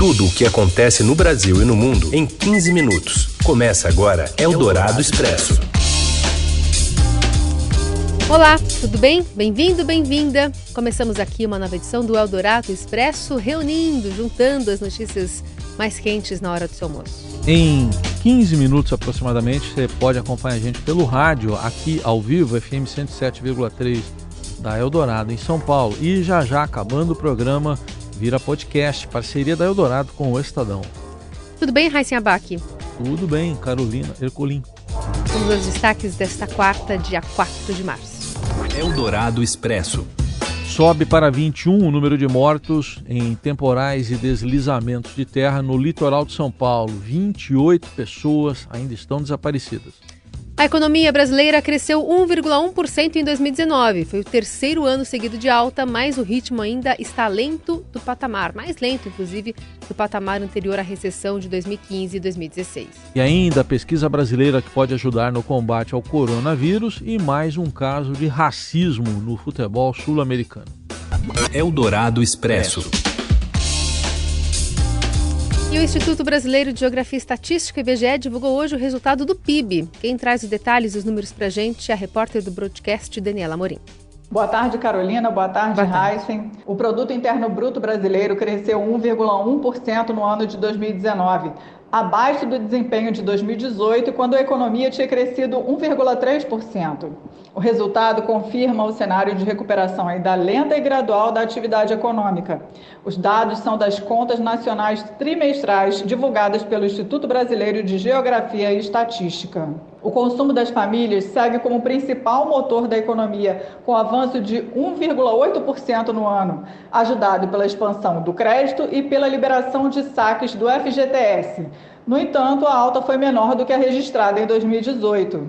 Tudo o que acontece no Brasil e no mundo em 15 minutos. Começa agora Eldorado Expresso. Olá, tudo bem? Bem-vindo, bem-vinda. Começamos aqui uma nova edição do Eldorado Expresso, reunindo, juntando as notícias mais quentes na hora do seu almoço. Em 15 minutos aproximadamente, você pode acompanhar a gente pelo rádio, aqui ao vivo, FM 107,3 da Eldorado, em São Paulo. E já já, acabando o programa, vira podcast, parceria da Eldorado com o Estadão. Tudo bem, Raíssa Abac? Tudo bem, Carolina Ercolim. Vamos aos destaques desta quarta, dia 4 de março. Eldorado Expresso. Sobe para 21 o número de mortos em temporais e deslizamentos de terra no litoral de São Paulo. 28 pessoas ainda estão desaparecidas. A economia brasileira cresceu 1,1% em 2019. Foi o terceiro ano seguido de alta, mas o ritmo ainda está lento do patamar, mais lento, inclusive, do patamar anterior à recessão de 2015 e 2016. E ainda a pesquisa brasileira que pode ajudar no combate ao coronavírus e mais um caso de racismo no futebol sul-americano. Eldorado Expresso. E o Instituto Brasileiro de Geografia e Estatística, IBGE, divulgou hoje o resultado do PIB. Quem traz os detalhes e os números para a gente é a repórter do broadcast, Daniela Morim. Boa tarde, Carolina. Boa tarde, Heisen. O Produto Interno Bruto Brasileiro cresceu 1,1% no ano de 2019, abaixo do desempenho de 2018, quando a economia tinha crescido 1,3%. O resultado confirma o cenário de recuperação ainda lenta e gradual da atividade econômica. Os dados são das contas nacionais trimestrais divulgadas pelo Instituto Brasileiro de Geografia e Estatística. O consumo das famílias segue como principal motor da economia, com avanço de 1,8% no ano, ajudado pela expansão do crédito e pela liberação de saques do FGTS. No entanto, a alta foi menor do que a registrada em 2018.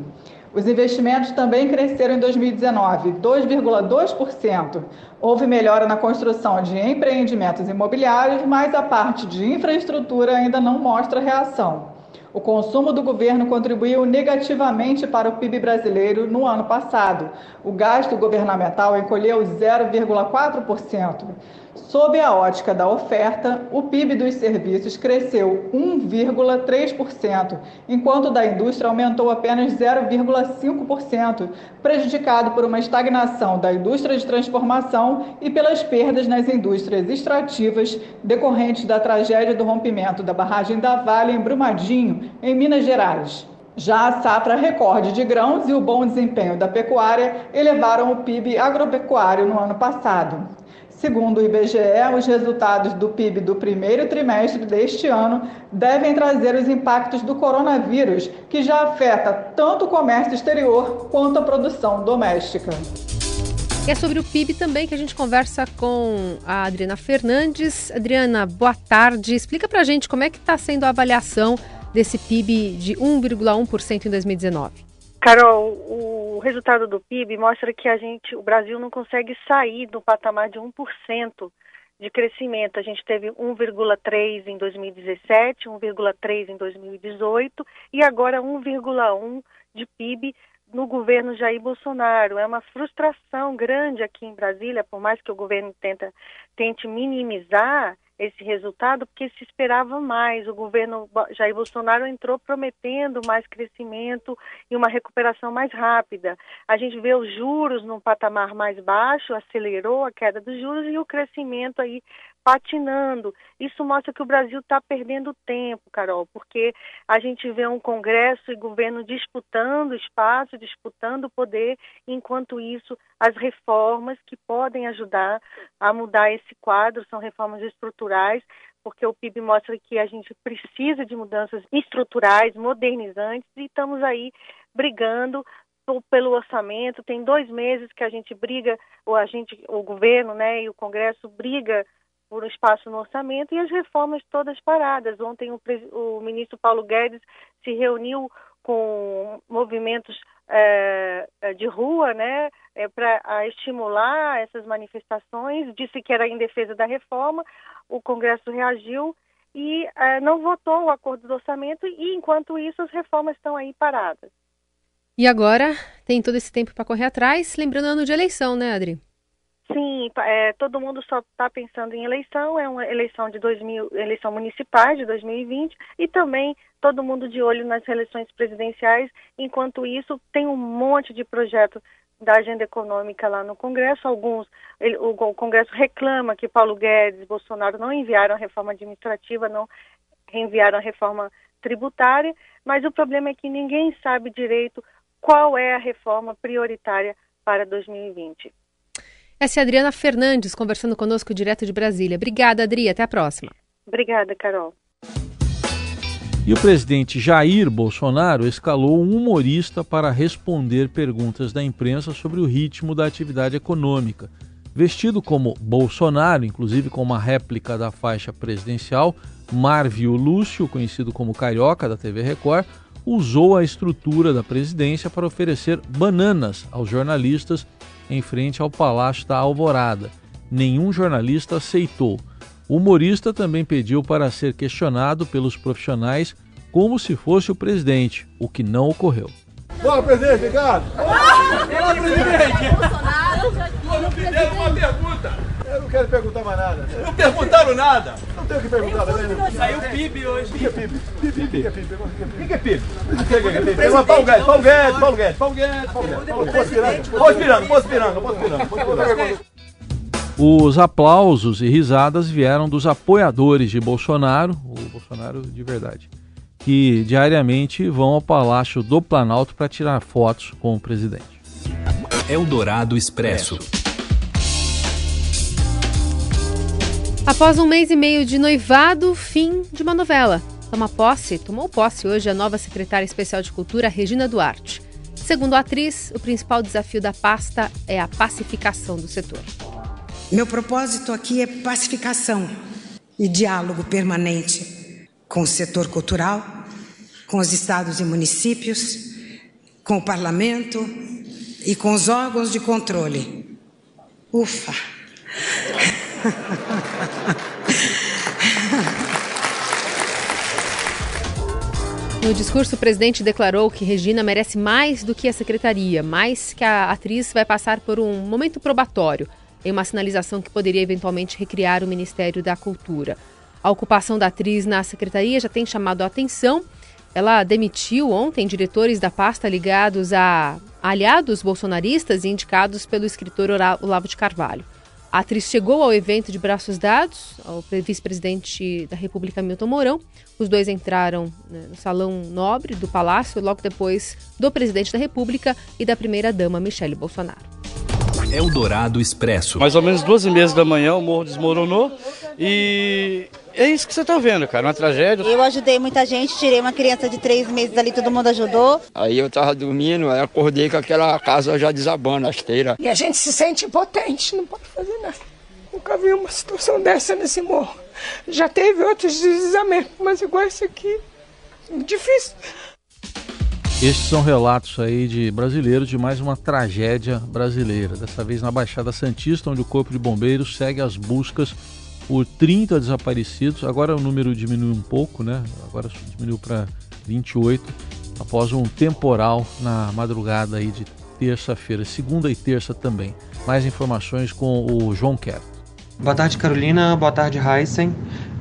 Os investimentos também cresceram em 2019, 2,2%. Houve melhora na construção de empreendimentos imobiliários, mas a parte de infraestrutura ainda não mostra reação. O consumo do governo contribuiu negativamente para o PIB brasileiro no ano passado. O gasto governamental encolheu 0,4%. Sob a ótica da oferta, o PIB dos serviços cresceu 1,3%, enquanto o da indústria aumentou apenas 0,5%, prejudicado por uma estagnação da indústria de transformação e pelas perdas nas indústrias extrativas decorrentes da tragédia do rompimento da barragem da Vale em Brumadinho, em Minas Gerais. Já a safra recorde de grãos e o bom desempenho da pecuária elevaram o PIB agropecuário no ano passado. Segundo o IBGE, os resultados do PIB do primeiro trimestre deste ano devem trazer os impactos do coronavírus, que já afeta tanto o comércio exterior quanto a produção doméstica. É sobre o PIB também que a gente conversa com a Adriana Fernandes. Adriana, boa tarde. Explica para a gente como é que está sendo a avaliação desse PIB de 1,1% em 2019. Carol, o resultado do PIB mostra que a gente, o Brasil não consegue sair do patamar de 1% de crescimento. A gente teve 1,3 em 2017, 1,3 em 2018 e agora 1,1 de PIB no governo Jair Bolsonaro. É uma frustração grande aqui em Brasília, por mais que o governo tenta, tente minimizar esse resultado, porque se esperava mais. O governo Jair Bolsonaro entrou prometendo mais crescimento e uma recuperação mais rápida. A gente vê os juros num patamar mais baixo, acelerou a queda dos juros e o crescimento aí patinando. Isso mostra que o Brasil está perdendo tempo, Carol, porque a gente vê um Congresso e governo disputando espaço, disputando poder, enquanto isso, as reformas que podem ajudar a mudar esse quadro são reformas estruturais, porque o PIB mostra que a gente precisa de mudanças estruturais, modernizantes, e estamos aí brigando pelo orçamento. Tem dois meses que a gente briga, ou a gente, o governo, né, e o Congresso briga por um espaço no orçamento e as reformas todas paradas. Ontem o, o ministro Paulo Guedes se reuniu com movimentos é, de rua, né, é, para estimular essas manifestações, disse que era em defesa da reforma, o Congresso reagiu e é, não votou o acordo do orçamento e, enquanto isso, as reformas estão aí paradas. E agora tem todo esse tempo para correr atrás, lembrando ano de eleição, né, Adri? Sim, é, todo mundo só está pensando em eleição, é uma eleição de 2000, eleição municipal de 2020 e também todo mundo de olho nas eleições presidenciais. Enquanto isso, tem um monte de projeto da agenda econômica lá no Congresso. Alguns, ele, o, o Congresso reclama que Paulo Guedes, Bolsonaro não enviaram a reforma administrativa, não enviaram a reforma tributária, mas o problema é que ninguém sabe direito qual é a reforma prioritária para 2020. Essa é a Adriana Fernandes conversando conosco direto de Brasília. Obrigada, Adri. Até a próxima. Obrigada, Carol. E o presidente Jair Bolsonaro escalou um humorista para responder perguntas da imprensa sobre o ritmo da atividade econômica. Vestido como Bolsonaro, inclusive com uma réplica da faixa presidencial, Marvio Lúcio, conhecido como Carioca da TV Record, usou a estrutura da presidência para oferecer bananas aos jornalistas em frente ao Palácio da Alvorada. Nenhum jornalista aceitou. O humorista também pediu para ser questionado pelos profissionais como se fosse o presidente, o que não ocorreu. Boa, presidente, obrigado. Olá, presidente. Bolsonaro. Não fizeram uma pergunta. Eu não quero perguntar mais nada. Não perguntaram nada. Não tenho o que perguntar, tá vendo? Saiu PIB hoje. O que é PIB? PIB, o que é PIB? O que é PIB? O que é PIB? Pegou Paulo Guedes, Paulo Guedes, Paulo Guedes, Paulo Guedes, Paulo Guedes. Posso pirando, posso pirando, posso pirando, posso pirando. Os aplausos e risadas vieram dos apoiadores de Bolsonaro, o Bolsonaro de verdade, que diariamente vão ao Palácio do Planalto para tirar fotos com o presidente. Eldorado Expresso. Após um mês e meio de noivado, fim de uma novela. Toma posse, tomou posse hoje a nova secretária especial de Cultura, Regina Duarte. Segundo a atriz, o principal desafio da pasta é a pacificação do setor. Meu propósito aqui é pacificação e diálogo permanente com o setor cultural, com os estados e municípios, com o parlamento e com os órgãos de controle. Ufa! No discurso, o presidente declarou que Regina merece mais do que a secretaria, mais que a atriz vai passar por um momento probatório, em uma sinalização que poderia eventualmente recriar o Ministério da Cultura. A ocupação da atriz na secretaria já tem chamado a atenção. Ela demitiu ontem diretores da pasta ligados a aliados bolsonaristas e indicados pelo escritor Olavo de Carvalho. A atriz chegou ao evento de braços dados ao vice-presidente da República, Milton Mourão. Os dois entraram né, no salão nobre do palácio logo depois do presidente da República e da primeira-dama, Michele Bolsonaro. Eldorado Expresso. Mais ou menos duas e meia da manhã o morro desmoronou e é isso que você está vendo, cara, uma tragédia. Eu ajudei muita gente, tirei uma criança de três meses ali, todo mundo ajudou. Aí eu tava dormindo, aí acordei com aquela casa já desabando, a esteira. E a gente se sente impotente, não pode fazer nada. Nunca vi uma situação dessa nesse morro. Já teve outros deslizamentos, mas igual esse aqui, difícil. Estes são relatos aí de brasileiros de mais uma tragédia brasileira. Dessa vez na Baixada Santista, onde o Corpo de Bombeiros segue as buscas por 30 desaparecidos. Agora o número diminuiu um pouco, né? Agora diminuiu para 28 após um temporal na madrugada aí de terça-feira, segunda e terça também. Mais informações com o João Quero. Boa tarde, Carolina. Boa tarde, Heisen.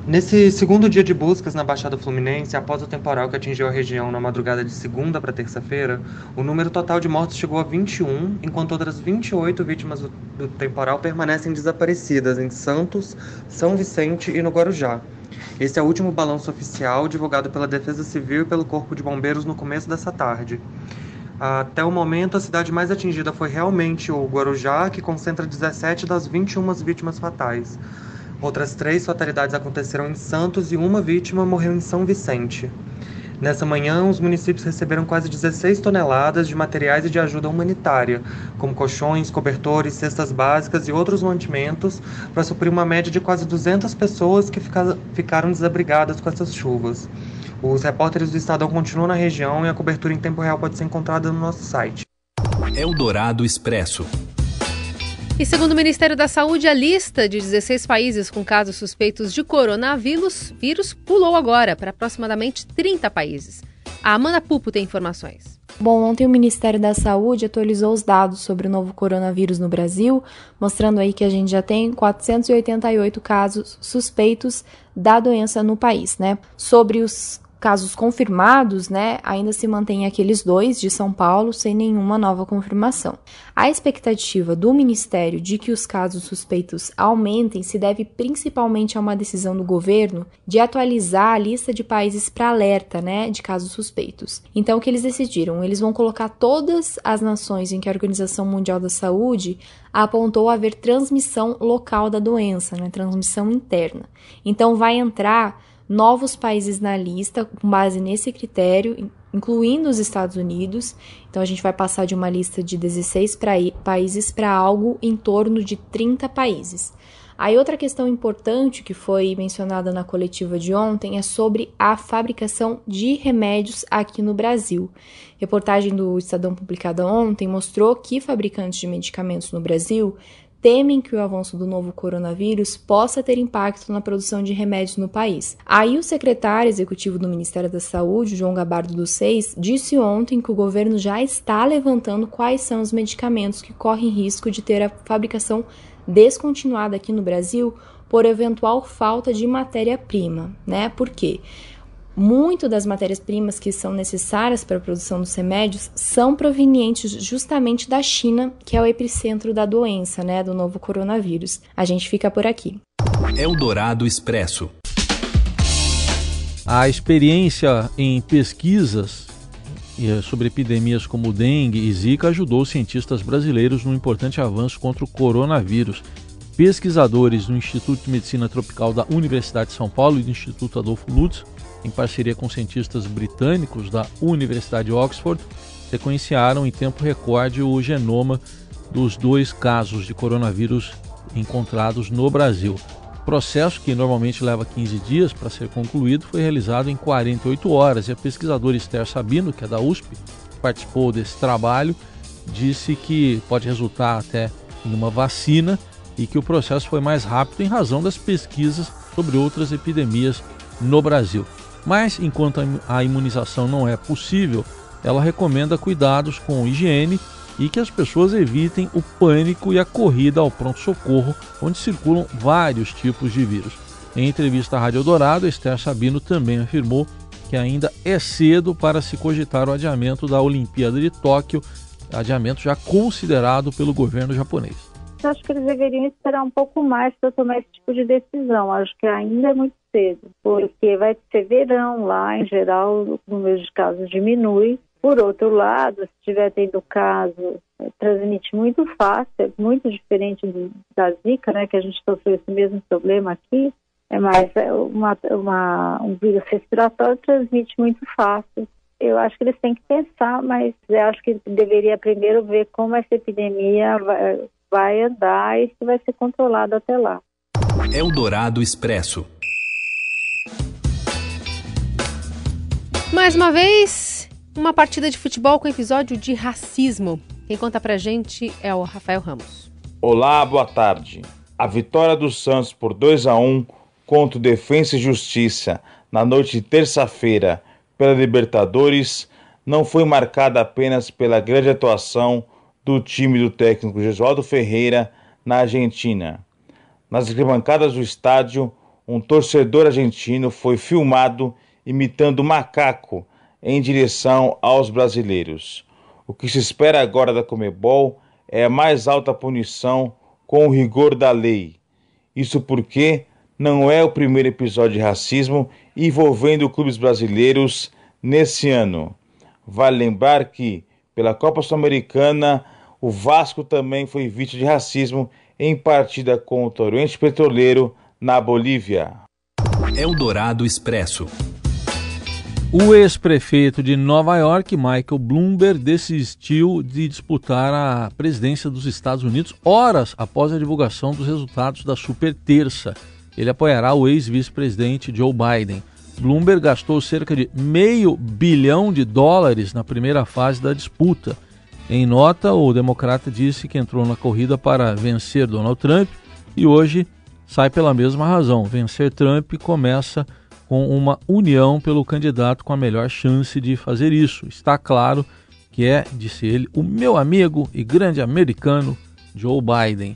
Nesse segundo dia de buscas na Baixada Fluminense, após o temporal que atingiu a região na madrugada de segunda para terça-feira, o número total de mortos chegou a 21, enquanto outras 28 vítimas do, temporal permanecem desaparecidas em Santos, São Vicente e no Guarujá. Esse é o último balanço oficial divulgado pela Defesa Civil e pelo Corpo de Bombeiros no começo dessa tarde. Até o momento, a cidade mais atingida foi realmente o Guarujá, que concentra 17 das 21 vítimas fatais. Outras três fatalidades aconteceram em Santos e uma vítima morreu em São Vicente. Nessa manhã, os municípios receberam quase 16 toneladas de materiais e de ajuda humanitária, como colchões, cobertores, cestas básicas e outros mantimentos, para suprir uma média de quase 200 pessoas que ficaram desabrigadas com essas chuvas. Os repórteres do Estadão continuam na região e a cobertura em tempo real pode ser encontrada no nosso site. Eldorado Expresso. E segundo o Ministério da Saúde, a lista de 16 países com casos suspeitos de coronavírus vírus pulou agora para aproximadamente 30 países. A Amanda Pupo tem informações. Bom, ontem o Ministério da Saúde atualizou os dados sobre o novo coronavírus no Brasil, mostrando aí que a gente já tem 488 casos suspeitos da doença no país, né? Sobre os casos confirmados, né, ainda se mantém aqueles dois de São Paulo sem nenhuma nova confirmação. A expectativa do Ministério de que os casos suspeitos aumentem se deve principalmente a uma decisão do governo de atualizar a lista de países para alerta, né, de casos suspeitos. Então, o que eles decidiram? Eles vão colocar todas as nações em que a Organização Mundial da Saúde apontou haver transmissão local da doença, né, transmissão interna. Então, vai entrar novos países na lista com base nesse critério, incluindo os Estados Unidos. Então a gente vai passar de uma lista de 16 pra, países para algo em torno de 30 países. Aí outra questão importante que foi mencionada na coletiva de ontem é sobre a fabricação de remédios aqui no Brasil. Reportagem do Estadão publicada ontem mostrou que fabricantes de medicamentos no Brasil temem que o avanço do novo coronavírus possa ter impacto na produção de remédios no país. Aí o secretário executivo do Ministério da Saúde, João Gabardo dos Seis, disse ontem que o governo já está levantando quais são os medicamentos que correm risco de ter a fabricação descontinuada aqui no Brasil por eventual falta de matéria-prima, né? Por quê? Muito das matérias-primas que são necessárias para a produção dos remédios são provenientes justamente da China, que é o epicentro da doença, né, do novo coronavírus. A gente fica por aqui. Eldorado Expresso. A experiência em pesquisas eh, sobre epidemias como dengue e zika ajudou os cientistas brasileiros no importante avanço contra o coronavírus. Pesquisadores do Instituto de Medicina Tropical da Universidade de São Paulo e do Instituto Adolfo Lutz em parceria com cientistas britânicos da Universidade de Oxford, sequenciaram em tempo recorde o genoma dos dois casos de coronavírus encontrados no Brasil. O processo, que normalmente leva 15 dias para ser concluído, foi realizado em 48 horas e a pesquisadora Esther Sabino, que é da USP, que participou desse trabalho, disse que pode resultar até em uma vacina e que o processo foi mais rápido em razão das pesquisas sobre outras epidemias no Brasil. Mas enquanto a imunização não é possível, ela recomenda cuidados com higiene e que as pessoas evitem o pânico e a corrida ao pronto-socorro, onde circulam vários tipos de vírus. Em entrevista à Rádio Dourado, Esther Sabino também afirmou que ainda é cedo para se cogitar o adiamento da Olimpíada de Tóquio, adiamento já considerado pelo governo japonês. Acho que eles deveriam esperar um pouco mais para tomar esse tipo de decisão. Acho que ainda é muito cedo, porque vai ser verão lá, em geral, o número de casos diminui. Por outro lado, se estiver tendo caso, é, transmite muito fácil, é muito diferente do, da Zika, né, que a gente sofreu esse mesmo problema aqui, é mais é uma, uma, um vírus respiratório transmite muito fácil. Eu acho que eles têm que pensar, mas eu acho que deveria primeiro ver como essa epidemia vai, vai andar e se vai ser controlado até lá. Eldorado Expresso. Mais uma vez, uma partida de futebol com episódio de racismo. Quem conta pra gente é o Rafael Ramos. Olá, boa tarde. A vitória do Santos por 2 a 1 contra o Defensa e Justiça na noite de terça-feira pela Libertadores não foi marcada apenas pela grande atuação do time do técnico Gesualdo Ferreira na Argentina. Nas arquibancadas do estádio, um torcedor argentino foi filmado imitando macaco em direção aos brasileiros. O que se espera agora da Comebol é a mais alta punição com o rigor da lei. Isso porque não é o primeiro episódio de racismo envolvendo clubes brasileiros nesse ano. Vale lembrar que, pela Copa Sul-Americana, o Vasco também foi vítima de racismo em partida contra o Oriente Petroleiro na Bolívia. Eldorado Expresso. O ex-prefeito de Nova York, Michael Bloomberg, desistiu de disputar a presidência dos Estados Unidos horas após a divulgação dos resultados da super terça. Ele apoiará o ex-vice-presidente Joe Biden. Bloomberg gastou cerca de meio bilhão de dólares na primeira fase da disputa. Em nota, o democrata disse que entrou na corrida para vencer Donald Trump e hoje sai pela mesma razão. Vencer Trump começa com uma união pelo candidato com a melhor chance de fazer isso. Está claro que é, disse ele, o meu amigo e grande americano Joe Biden.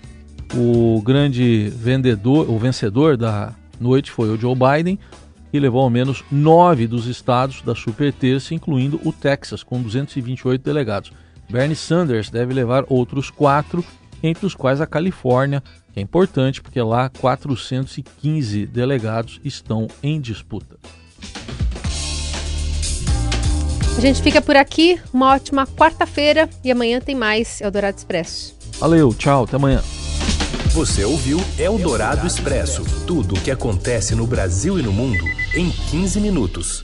O grande vendedor, o vencedor da noite foi o Joe Biden, que levou ao menos nove dos estados da super terça, incluindo o Texas, com 228 delegados. Bernie Sanders deve levar outros quatro, entre os quais a Califórnia, que é importante porque lá 415 delegados estão em disputa. A gente fica por aqui. Uma ótima quarta-feira e amanhã tem mais Eldorado Expresso. Valeu, tchau, até amanhã. Você ouviu Eldorado Expresso tudo o que acontece no Brasil e no mundo em 15 minutos.